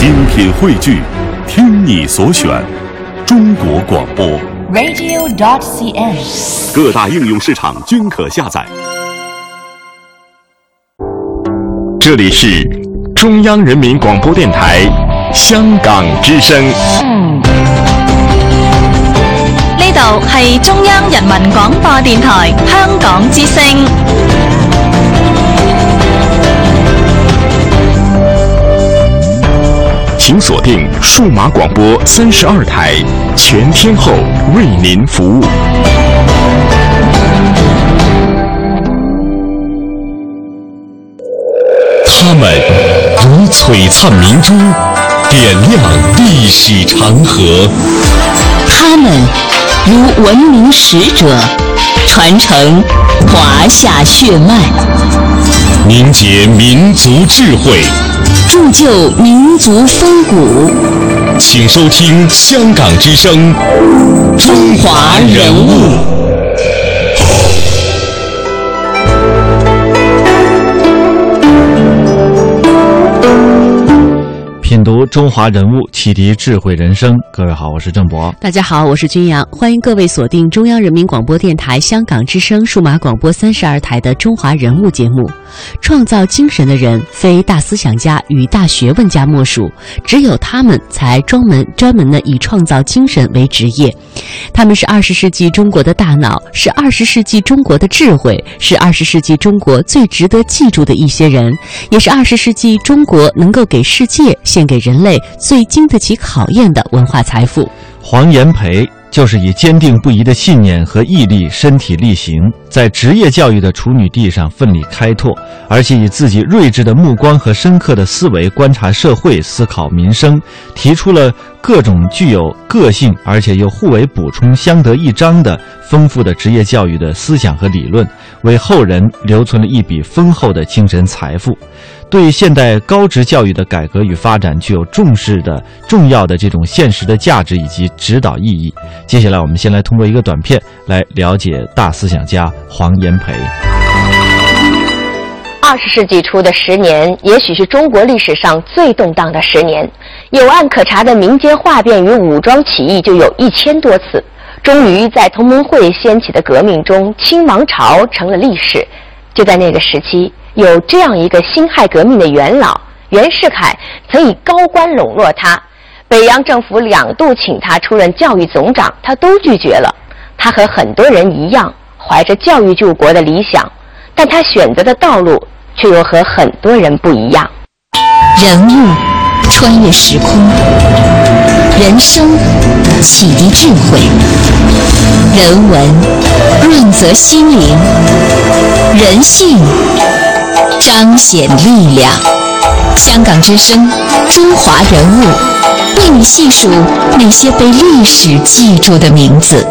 精品汇聚，听你所选，中国广播。radio.cn。各大应用市场均可下载。这里是中央人民广播电台香港之声。呢度係中央人民廣播電台香港之聲。請鎖定数码广播三十二台，全天候为您服务。他们如璀璨明珠，点亮历史长河；他们如文明使者，传承华夏血脉，凝结民族智慧。鑄就民族风骨。请收听香港之声《中华人物》。中华人物，启迪智慧人生。各位好，我是郑博。大家好，我是君阳，欢迎各位锁定中央人民广播电台香港之声数码广播三十二台的《中华人物》节目。创造精神的人，非大思想家与大学问家莫属，只有他们才专门专门的以创造精神为职业。他们是二十世纪中国的大脑，是二十世纪中国的智慧，是二十世纪中国最值得记住的一些人，也是二十世纪中国能够给世界献给人人类最经得起考验的文化财富。黄炎培就是以坚定不移的信念和毅力身体力行，在职业教育的处女地上奋力开拓，而且以自己睿智的目光和深刻的思维观察社会、思考民生，提出了各种具有个性而且又互为补充、相得益彰的丰富的职业教育的思想和理论，为后人留存了一笔丰厚的精神财富。对现代高职教育的改革与发展具有重视的重要的这种现实的价值以及指导意义。接下来，我们先来通过一个短片来了解大思想家黄炎培。二十世纪初的十年，也许是中国历史上最动荡的十年。有案可查的民间哗变与武装起义就有一千多次。终于在同盟会掀起的革命中，清王朝成了历史。就在那个时期，有这样一个辛亥革命的元老袁世凯，曾以高官笼络他。北洋政府两度请他出任教育总长，他都拒绝了。他和很多人一样，怀着教育救国的理想，但他选择的道路却又和很多人不一样。人物穿越时空，人生启迪智慧，人文润泽心灵，人性彰显力量。香港之声，中华人物，为你细数那些被历史记住的名字。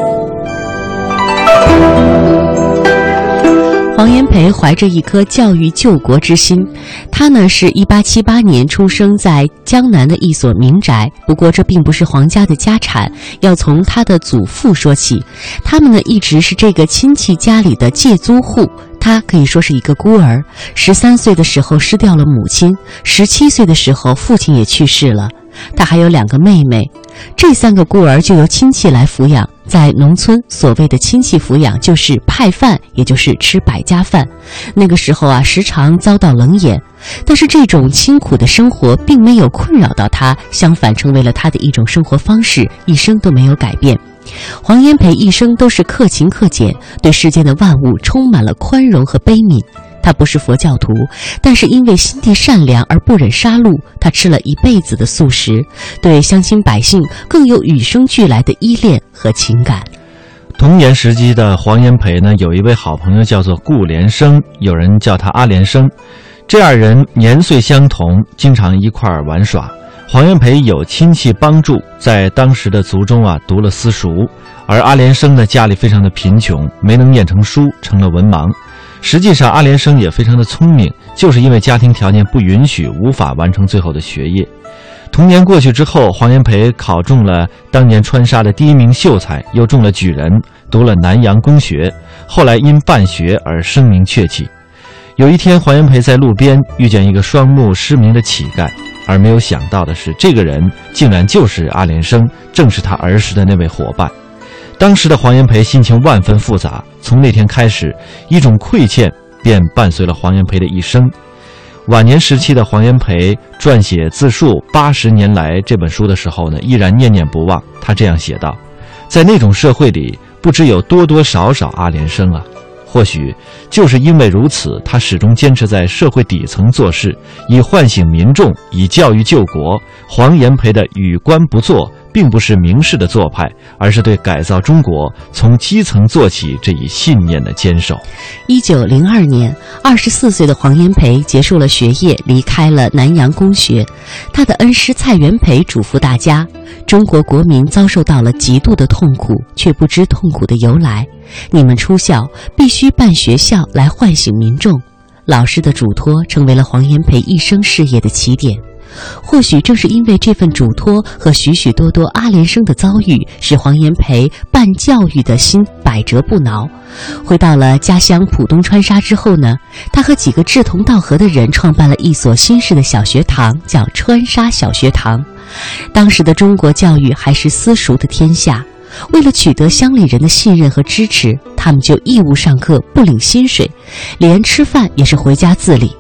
黄炎培怀着一颗教育救国之心，他呢是一八七八年出生在江南的一所民宅。不过这并不是皇家的家产，要从他的祖父说起。他们呢一直是这个亲戚家里的借租户。他可以说是一个孤儿，十三岁的时候失掉了母亲，十七岁的时候父亲也去世了。他还有两个妹妹，这三个孤儿就由亲戚来抚养。在农村，所谓的亲戚抚养就是派饭，也就是吃百家饭。那个时候啊，时常遭到冷眼，但是这种清苦的生活并没有困扰到他，相反成为了他的一种生活方式，一生都没有改变。黄炎培一生都是克勤克俭，对世间的万物充满了宽容和悲悯。他不是佛教徒，但是因为心地善良而不忍杀戮，他吃了一辈子的素食，对乡亲百姓更有与生俱来的依恋和情感。童年时期的黄炎培呢，有一位好朋友叫做顾连生，有人叫他阿连生。这二人年岁相同，经常一块儿玩耍。黄炎培有亲戚帮助，在当时的族中啊读了私塾，而阿连生呢家里非常的贫穷，没能念成书，成了文盲。实际上，阿连生也非常的聪明，就是因为家庭条件不允许，无法完成最后的学业。童年过去之后，黄炎培考中了当年川沙的第一名秀才，又中了举人，读了南洋公学。后来因办学而声名鹊起。有一天，黄炎培在路边遇见一个双目失明的乞丐，而没有想到的是，这个人竟然就是阿连生，正是他儿时的那位伙伴。当时的黄炎培心情万分复杂，从那天开始，一种愧欠便伴随了黄炎培的一生。晚年时期的黄炎培撰写自述《八十年来》这本书的时候呢，依然念念不忘。他这样写道：“在那种社会里，不知有多多少少阿连生啊。”或许就是因为如此，他始终坚持在社会底层做事，以唤醒民众，以教育救国。黄炎培的与官不作，并不是明示的做派，而是对改造中国从基层做起这一信念的坚守。一九零二年，二十四岁的黄炎培结束了学业，离开了南洋公学。他的恩师蔡元培嘱咐大家：中国国民遭受到了极度的痛苦，却不知痛苦的由来。你们出校必须办学校来唤醒民众，老师的嘱托成为了黄炎培一生事业的起点。或许正是因为这份嘱托和许许多多阿连生的遭遇，使黄炎培办教育的心百折不挠。回到了家乡浦东川沙之后呢，他和几个志同道合的人创办了一所新式的小学堂，叫川沙小学堂。当时的中国教育还是私塾的天下。为了取得乡里人的信任和支持，他们就义务上课，不领薪水，连吃饭也是回家自理。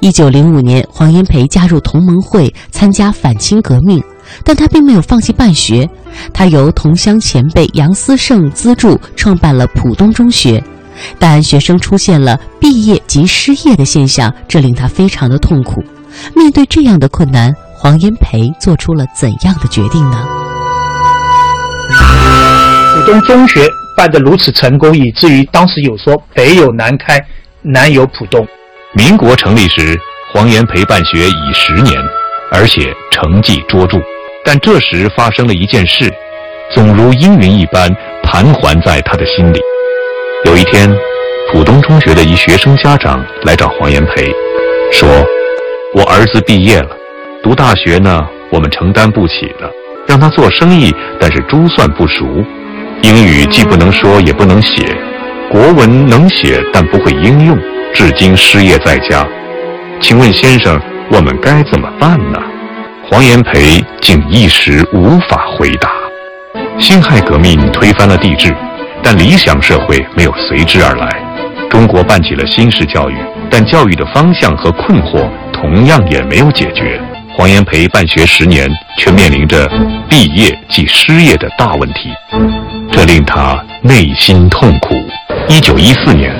一九零五年，黄炎培加入同盟会，参加反清革命，但他并没有放弃办学。他由同乡前辈杨思胜资助，创办了浦东中学，但学生出现了毕业即失业的现象，这令他非常的痛苦。面对这样的困难，黄炎培做出了怎样的决定呢？浦东中学办得如此成功，以至于当时有说北有南开，南有浦东。民国成立时，黄炎培办学已十年，而且成绩卓著。但这时发生了一件事，总如阴云一般盘桓在他的心里。有一天，浦东中学的一学生家长来找黄炎培，说：“我儿子毕业了，读大学呢，我们承担不起了。”让他做生意，但是珠算不熟，英语既不能说也不能写，国文能写但不会应用，至今失业在家。请问先生，我们该怎么办呢？黄炎培竟一时无法回答。辛亥革命推翻了帝制，但理想社会没有随之而来。中国办起了新式教育，但教育的方向和困惑同样也没有解决。黄炎培办学十年，却面临着毕业即失业的大问题，这令他内心痛苦。一九一四年，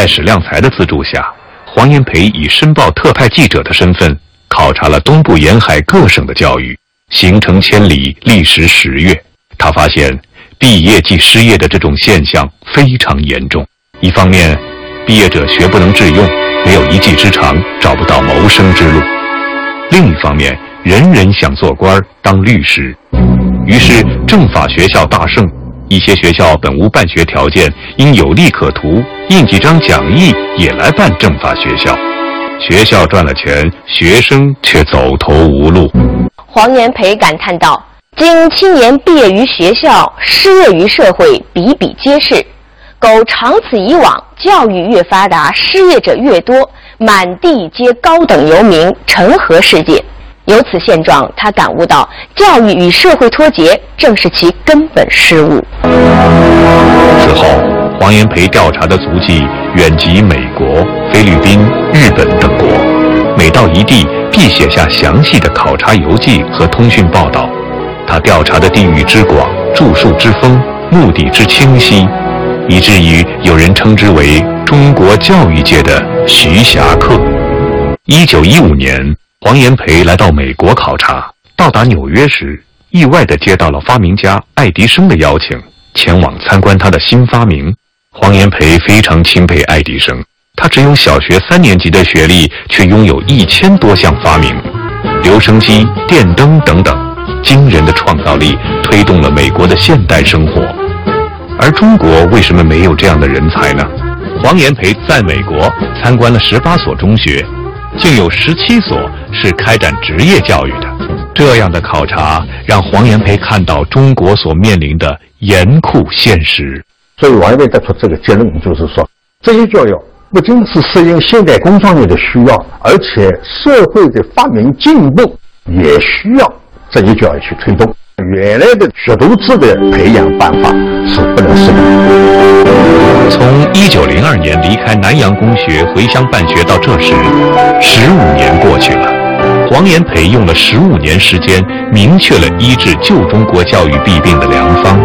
在史量才的资助下，黄炎培以申报特派记者的身份考察了东部沿海各省的教育，行程千里，历时十月。他发现毕业即失业的这种现象非常严重。一方面，毕业者学不能致用，没有一技之长，找不到谋生之路。另一方面，人人想做官当律师，于是政法学校大盛。一些学校本无办学条件，因有利可图，印几张讲义也来办政法学校。学校赚了钱，学生却走投无路。黄炎培感叹道：“今青年毕业于学校，失业于社会，比比皆是。苟长此以往，教育越发达，失业者越多。”满地皆高等游民，成何世界？由此现状，他感悟到，教育与社会脱节，正是其根本失误。此后，黄炎培调查的足迹远及美国、菲律宾、日本等国，每到一地，必写下详细的考察游记和通讯报道。他调查的地域之广，著述之丰，目的之清晰。以至于有人称之为中国教育界的徐霞客。一九一五年，黄炎培来到美国考察，到达纽约时，意外地接到了发明家爱迪生的邀请，前往参观他的新发明。黄炎培非常钦佩爱迪生，他只有小学三年级的学历，却拥有一千多项发明，留声机、电灯等等，惊人的创造力推动了美国的现代生活。而中国为什么没有这样的人才呢？黄炎培在美国参观了十八所中学，竟有十七所是开展职业教育的。这样的考察让黄炎培看到中国所面临的严酷现实。所以，王炎培得出这个结论，就是说，这些教育不仅是适应现代工商业的需要，而且社会的发明进步也需要职业教育去推动。原来的学徒制的培养办法是不能适用。从一九零二年离开南洋公学回乡办学到这时，十五年过去了。黄炎培用了十五年时间，明确了医治旧中国教育弊病的良方，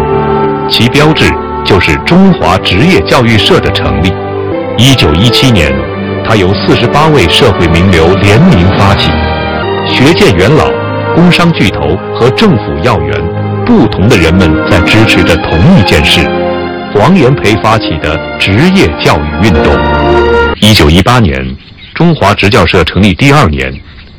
其标志就是中华职业教育社的成立。一九一七年，他由四十八位社会名流联名发起，学界元老。工商巨头和政府要员，不同的人们在支持着同一件事：黄炎培发起的职业教育运动。一九一八年，中华职教社成立第二年，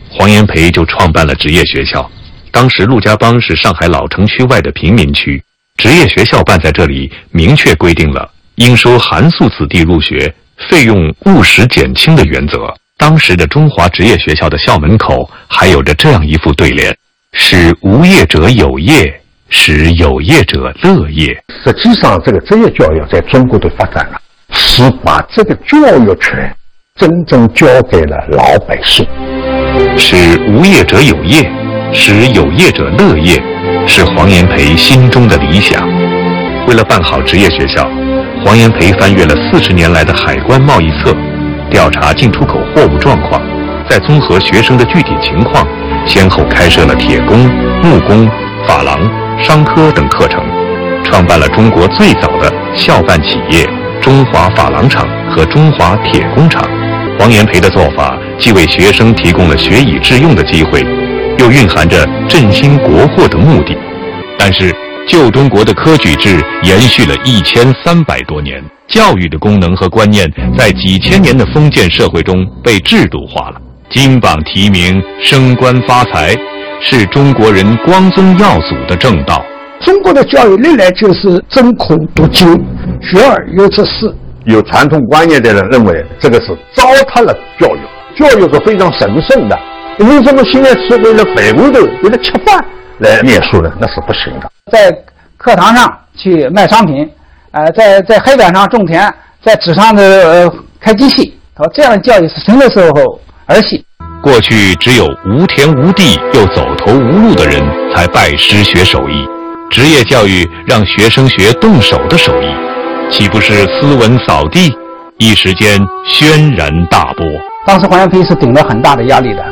黄炎培就创办了职业学校。当时陆家浜是上海老城区外的贫民区，职业学校办在这里，明确规定了应收寒素子弟入学，费用务实减轻的原则。当时的中华职业学校的校门口还有着这样一副对联：“使无业者有业，使有业者乐业。”实际上，这个职业教育在中国的发展啊，是把这个教育权真正交给了老百姓。使无业者有业，使有业者乐业，是黄炎培心中的理想。为了办好职业学校，黄炎培翻阅了四十年来的海关贸易册。调查进出口货物状况，再综合学生的具体情况，先后开设了铁工、木工、珐琅、商科等课程，创办了中国最早的校办企业——中华珐琅厂和中华铁工厂。黄炎培的做法既为学生提供了学以致用的机会，又蕴含着振兴国货的目的。但是，旧中国的科举制延续了一千三百多年。教育的功能和观念，在几千年的封建社会中被制度化了。金榜题名、升官发财，是中国人光宗耀祖的正道。中国的教育历来就是真孔读经，学而优则仕。有传统观念的人认为，这个是糟蹋了教育。教育是非常神圣的，为什么现在是为了摆骨头、为了吃饭来念书呢？那是不行的。在课堂上去卖商品。呃，在在黑板上种田，在纸上的呃开机器，他说，这样的教育是什么时候儿戏？过去只有无田无地又走投无路的人才拜师学手艺，职业教育让学生学动手的手艺，岂不是斯文扫地？一时间轩然大波。当时黄炎培是顶了很大的压力的，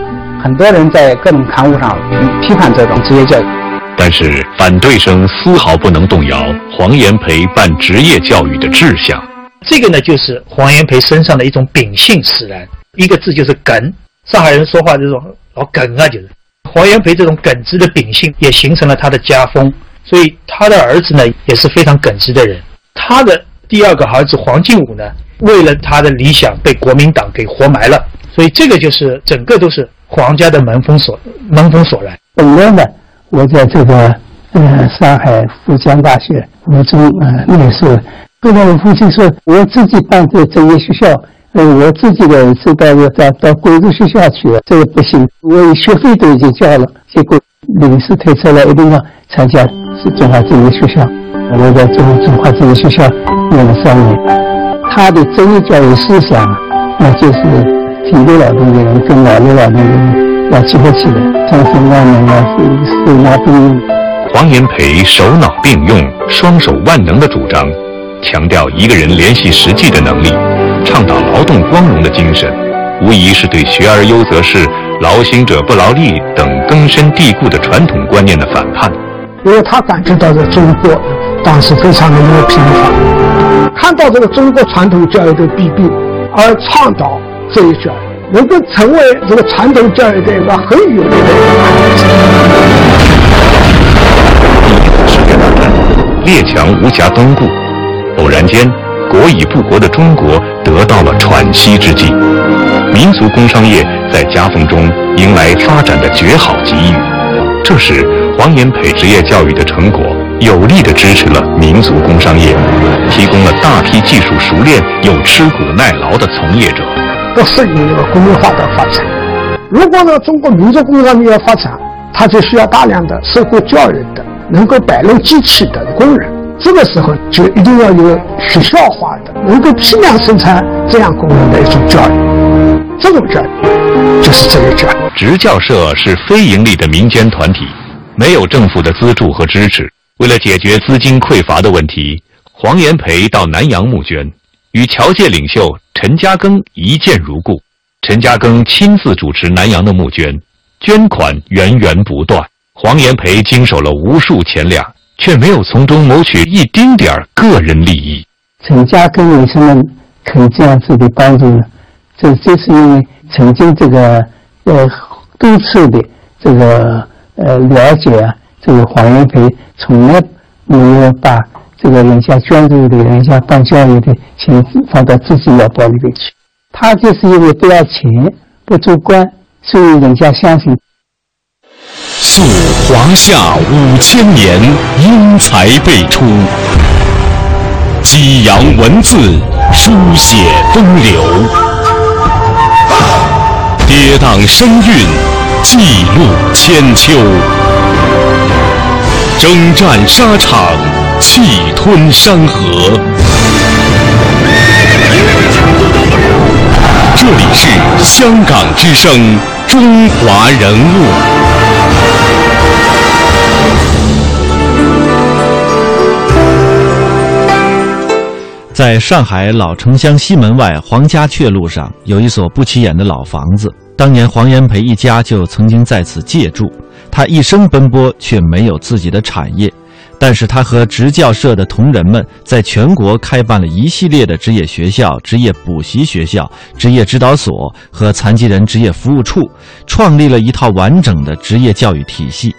很多人在各种刊物上批判这种职业教育。但是反对声丝毫不能动摇黄炎培办职业教育的志向。这个呢，就是黄炎培身上的一种秉性使然，一个字就是耿。上海人说话这种老耿啊，就是黄炎培这种耿直的秉性，也形成了他的家风。所以他的儿子呢，也是非常耿直的人。他的第二个儿子黄敬武呢，为了他的理想，被国民党给活埋了。所以这个就是整个都是黄家的门风所门风所然。本来呢。我在这个呃上海复江大学附中呃念书，后来我父亲说我自己办这职业学校，呃我自己的儿子到到到贵族学校去了，这个不行，我学费都已经交了，结果临时推出来一定要参加中华职业学校，我在中中华职业学校念了三年，他的职业教育思想，那就是体力劳动的人跟脑力劳动的人。要结合起来，同时万能啊，手脑并用。黄炎培手脑并用、双手万能的主张，强调一个人联系实际的能力，倡导劳动光荣的精神，无疑是对“学而优则仕，劳心者不劳力”等根深蒂固的传统观念的反叛。因为他感知到这中国当时非常的没有平凡，看到这个中国传统教育的弊病，而倡导这一教育。能够成为这个传统教育的一个很有力的。列强无暇东顾，偶然间，国已不国的中国得到了喘息之机，民族工商业在夹缝中迎来发展的绝好机遇。这时，黄炎培职业教育的成果有力地支持了民族工商业，提供了大批技术熟练又吃苦耐劳的从业者。不适应那个工业化的发展。如果呢，中国民族工商业发展，它就需要大量的受过教育的、能够摆弄机器的工人。这个时候就一定要有学校化的、能够批量生产这样工人的一种教育。这种教育就是职业教育。职教社是非盈利的民间团体，没有政府的资助和支持。为了解决资金匮乏的问题，黄炎培到南阳募捐，与侨界领袖陈嘉庚一见如故。陈嘉庚亲自主持南阳的募捐，捐款源源不断。黄炎培经手了无数钱粮，却没有从中谋取一丁点儿个人利益。陈嘉庚为什么肯这样子的帮助呢？这就是因为曾经这个呃多次的这个呃了解啊，这个黄炎培从来没有把这个人家捐助的、人家办教育的钱放到自己腰包里面去。他就是因为不要钱、不做官，所以人家相信。溯华夏五千年，英才辈出，激扬文字，书写风流，跌宕声韵，记录千秋，征战沙场，气吞山河。这里是香港之声《中华人物》。在上海老城乡西门外黄家雀路上，有一所不起眼的老房子。当年黄炎培一家就曾经在此借住。他一生奔波，却没有自己的产业。但是他和职教社的同仁们在全国开办了一系列的职业学校、职业补习学校、职业指导所和残疾人职业服务处，创立了一套完整的职业教育体系。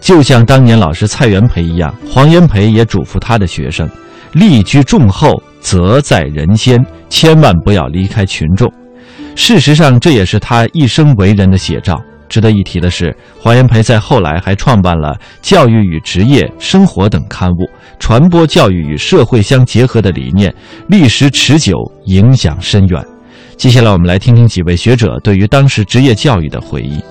就像当年老师蔡元培一样，黄炎培也嘱咐他的学生：“立居众后，则在人先，千万不要离开群众。”事实上，这也是他一生为人的写照。值得一提的是，黄炎培在后来还创办了《教育与职业生活》等刊物，传播教育与社会相结合的理念，历时持久，影响深远。接下来，我们来听听几位学者对于当时职业教育的回忆。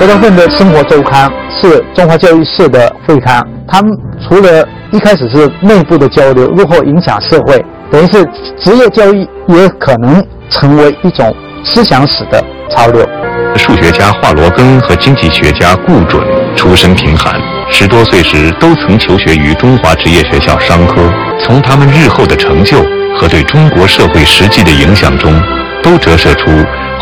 这张份的生活周刊是中华教育社的会刊，他们除了一开始是内部的交流，如何影响社会，等于是职业教育也可能成为一种。思想史的潮流。数学家华罗庚和经济学家顾准出身贫寒，十多岁时都曾求学于中华职业学校商科。从他们日后的成就和对中国社会实际的影响中，都折射出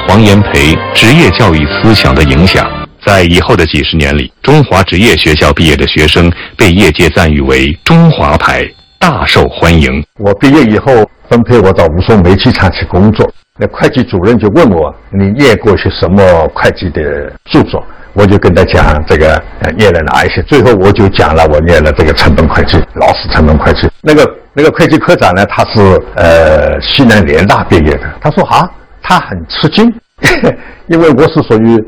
黄炎培职业教育思想的影响。在以后的几十年里，中华职业学校毕业的学生被业界赞誉为“中华牌”，大受欢迎。我毕业以后分配我到吴淞煤气厂去工作。那会计主任就问我：“你念过些什么会计的著作？”我就跟他讲这个呃，念了哪一些。最后我就讲了，我念了这个成本会计，老师成本会计。那个那个会计科长呢，他是呃西南联大毕业的。他说啊，他很吃惊，因为我是属于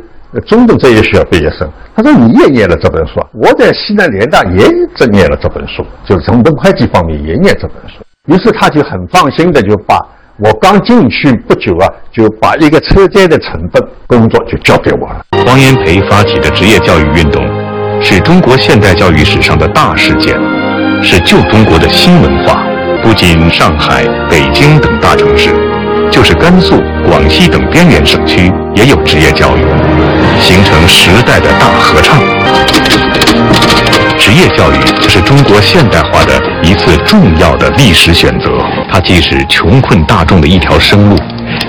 中等职业学校毕业生。他说你也念了这本书，我在西南联大也正念了这本书，就是成本会计方面也念这本书。于是他就很放心的就把。我刚进去不久啊，就把一个车间的成本工作就交给我了。黄炎培发起的职业教育运动，是中国现代教育史上的大事件，是旧中国的新文化。不仅上海、北京等大城市，就是甘肃、广西等边远省区也有职业教育，形成时代的大合唱。职业教育是中国现代化的一次重要的历史选择，它既是穷困大众的一条生路，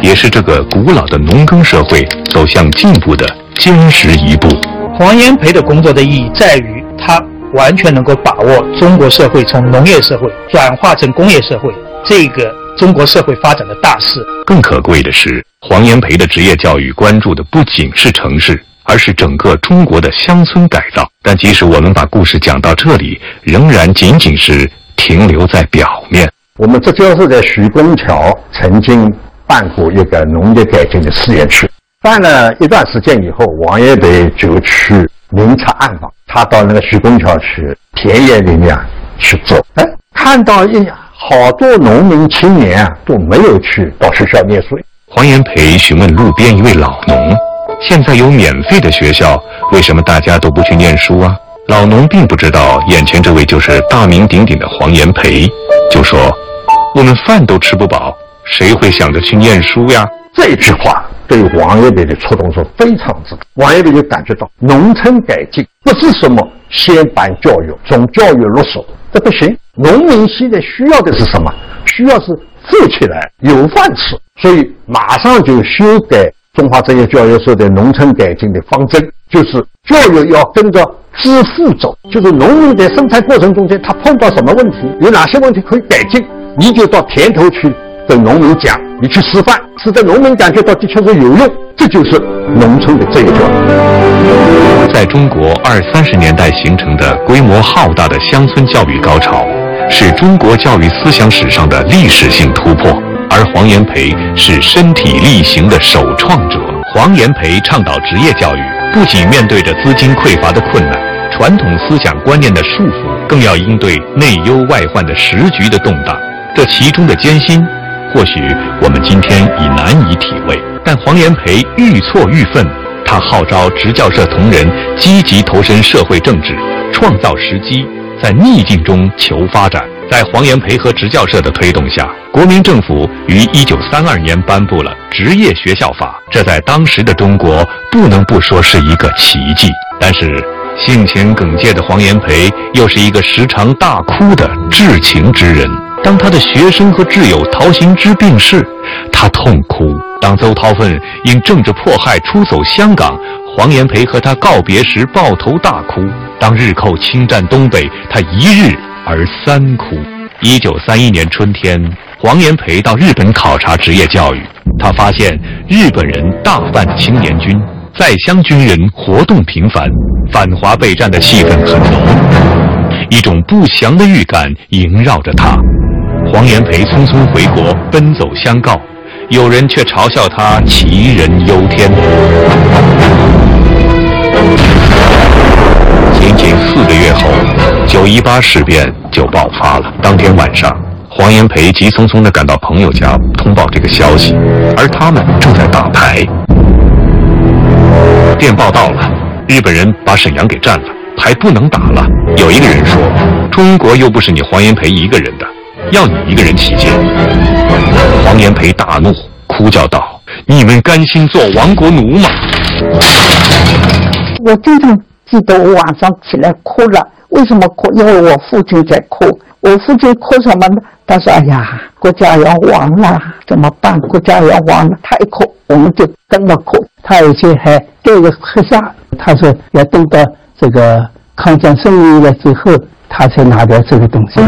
也是这个古老的农耕社会走向进步的坚实一步。黄炎培的工作的意义在于，他完全能够把握中国社会从农业社会转化成工业社会这个中国社会发展的大势。更可贵的是，黄炎培的职业教育关注的不仅是城市。而是整个中国的乡村改造。但即使我们把故事讲到这里，仍然仅仅是停留在表面。我们浙江是在徐公桥曾经办过一个农业改进的试验区，办了一段时间以后，王爷培就去明察暗访，他到那个徐公桥去田野里面去做，哎，看到一好多农民青年啊都没有去到学校念书。黄炎培询问路边一位老农。现在有免费的学校，为什么大家都不去念书啊？老农并不知道眼前这位就是大名鼎鼎的黄炎培，就说：“我们饭都吃不饱，谁会想着去念书呀？”这句话对王爷培的触动是非常之大。王爷培就感觉到，农村改进不是什么先办教育，从教育入手，这不行。农民现在需要的是什么？需要是富起来，有饭吃。所以马上就修改中华职业教育所的农村改进的方针，就是教育要跟着致富走，就是农民在生产过程中间，他碰到什么问题，有哪些问题可以改进，你就到田头去跟农民讲，你去示范，使得农民感觉到的确是有用，这就是农村的职业教育。在中国二三十年代形成的规模浩大的乡村教育高潮，是中国教育思想史上的历史性突破。而黄炎培是身体力行的首创者。黄炎培倡导职业教育，不仅面对着资金匮乏的困难、传统思想观念的束缚，更要应对内忧外患的时局的动荡。这其中的艰辛，或许我们今天已难以体会。但黄炎培愈挫愈奋，他号召职教社同仁积极投身社会政治，创造时机，在逆境中求发展。在黄炎培和职教社的推动下，国民政府于一九三二年颁布了《职业学校法》，这在当时的中国不能不说是一个奇迹。但是，性情耿介的黄炎培又是一个时常大哭的至情之人。当他的学生和挚友陶行知病逝，他痛哭；当邹韬奋因政治迫害出走香港，黄炎培和他告别时抱头大哭；当日寇侵占东北，他一日。而三哭。一九三一年春天，黄炎培到日本考察职业教育，他发现日本人大办青年军，在乡军人活动频繁，反华备战的气氛很浓，一种不祥的预感萦绕着他。黄炎培匆匆回国，奔走相告，有人却嘲笑他杞人忧天。仅仅四个月后，九一八事变就爆发了。当天晚上，黄炎培急匆匆地赶到朋友家通报这个消息，而他们正在打牌。电报到了，日本人把沈阳给占了，牌不能打了。有一个人说：“中国又不是你黄炎培一个人的，要你一个人起见。”黄炎培大怒，哭叫道：“你们甘心做亡国奴吗？”我经常。记得我晚上起来哭了，为什么哭？因为我父亲在哭。我父亲哭什么呢？他说：“哎呀，国家要亡了，怎么办？国家要亡了。”他一哭，我们就跟着哭。他有些还带着黑下，他说要等到这个抗战胜利了之后，他才拿掉这个东西。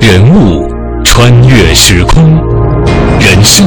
人物穿越时空。人生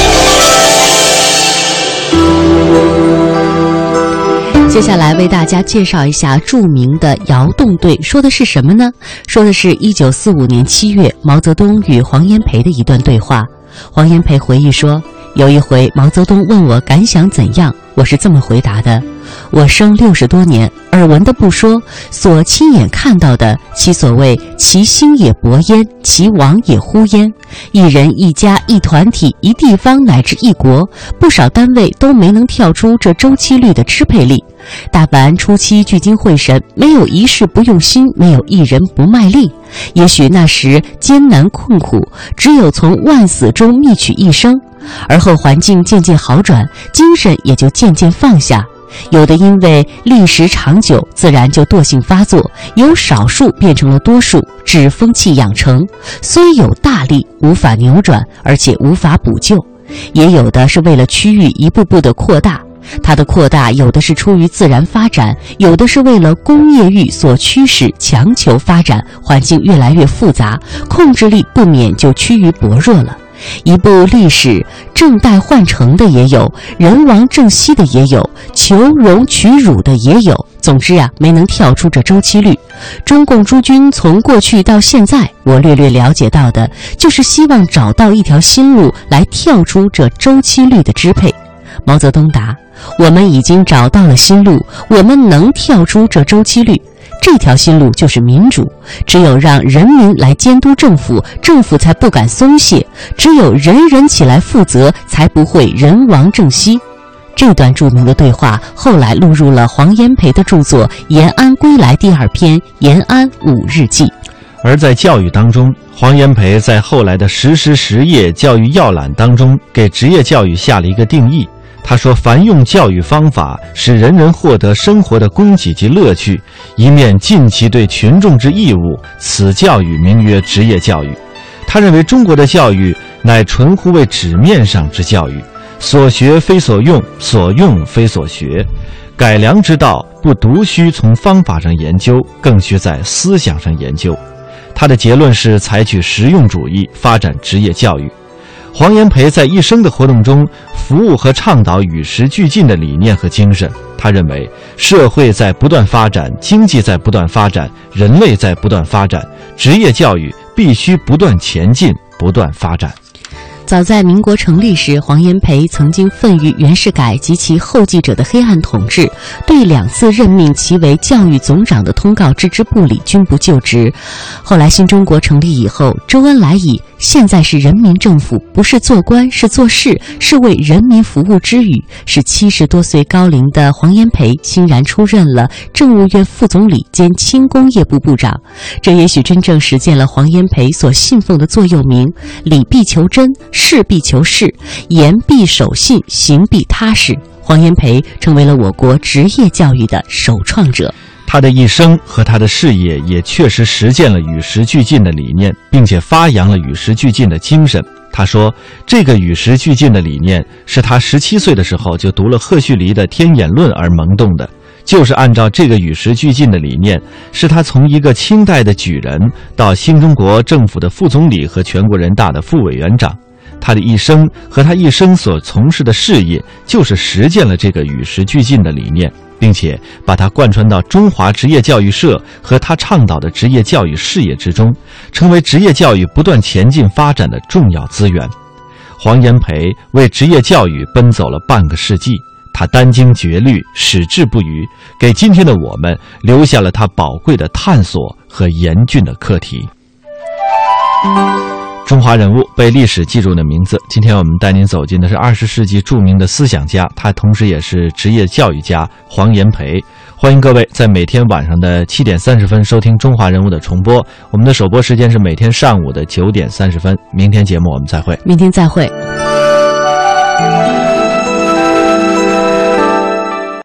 接下来为大家介绍一下著名的窑洞队，说的是什么呢？说的是一九四五年七月毛泽东与黄炎培的一段对话。黄炎培回忆说，有一回毛泽东问我感想怎样，我是这么回答的。我生六十多年，耳闻的不说，所亲眼看到的，其所谓其兴也勃焉，其亡也忽焉。一人一家一团体一地方乃至一国，不少单位都没能跳出这周期率的支配力。大凡初期聚精会神，没有一事不用心，没有一人不卖力。也许那时艰难困苦，只有从万死中觅取一生。而后环境渐渐好转，精神也就渐渐放下。有的因为历时长久，自然就惰性发作；由少数变成了多数，致风气养成。虽有大力，无法扭转，而且无法补救；也有的是为了区域一步步的扩大，它的扩大有的是出于自然发展，有的是为了工业欲所驱使，强求发展，环境越来越复杂，控制力不免就趋于薄弱了。一部历史正代换成的也有，人亡政息的也有，求荣取辱的也有。总之啊，没能跳出这周期率。中共诸军从过去到现在，我略略了解到的，就是希望找到一条新路来跳出这周期率的支配。毛泽东答：“我们已经找到了新路，我们能跳出这周期率。这条新路就是民主。只有让人民来监督政府，政府才不敢松懈；只有人人起来负责，才不会人亡政息。”这段著名的对话后来录入了黄炎培的著作《延安归来》第二篇《延安五日记》。而在教育当中，黄炎培在后来的《实施实业教育要览》当中，给职业教育下了一个定义。他说：“凡用教育方法，使人人获得生活的供给及乐趣，一面尽其对群众之义务，此教育名曰职业教育。”他认为中国的教育乃纯乎为纸面上之教育。所学非所用，所用非所学。改良之道不独需从方法上研究，更需在思想上研究。他的结论是采取实用主义发展职业教育。黄炎培在一生的活动中，服务和倡导与时俱进的理念和精神。他认为，社会在不断发展，经济在不断发展，人类在不断发展，职业教育必须不断前进，不断发展。早在民国成立时，黄炎培曾经愤于袁世凯及其后继者的黑暗统治，对两次任命其为教育总长的通告置之不理，均不就职。后来新中国成立以后，周恩来以“现在是人民政府，不是做官，是做事，是为人民服务”之语，使七十多岁高龄的黄炎培欣然出任了政务院副总理兼轻工业部部长。这也许真正实现了黄炎培所信奉的座右铭：“理必求真。”事必求是，言必守信，行必踏实。黄炎培成为了我国职业教育的首创者。他的一生和他的事业也确实实践了与时俱进的理念，并且发扬了与时俱进的精神。他说：“这个与时俱进的理念是他十七岁的时候就读了赫胥黎的《天演论》而萌动的，就是按照这个与时俱进的理念，是他从一个清代的举人到新中国政府的副总理和全国人大的副委员长。”他的一生和他一生所从事的事业，就是实践了这个与时俱进的理念，并且把它贯穿到中华职业教育社和他倡导的职业教育事业之中，成为职业教育不断前进发展的重要资源。黄炎培为职业教育奔走了半个世纪，他殚精竭虑，矢志不渝，给今天的我们留下了他宝贵的探索和严峻的课题。中华人物被历史记住的名字。今天我们带您走进的是二十世纪著名的思想家，他同时也是职业教育家黄炎培。欢迎各位在每天晚上的七点三十分收听《中华人物》的重播。我们的首播时间是每天上午的九点三十分。明天节目我们再会。明天再会。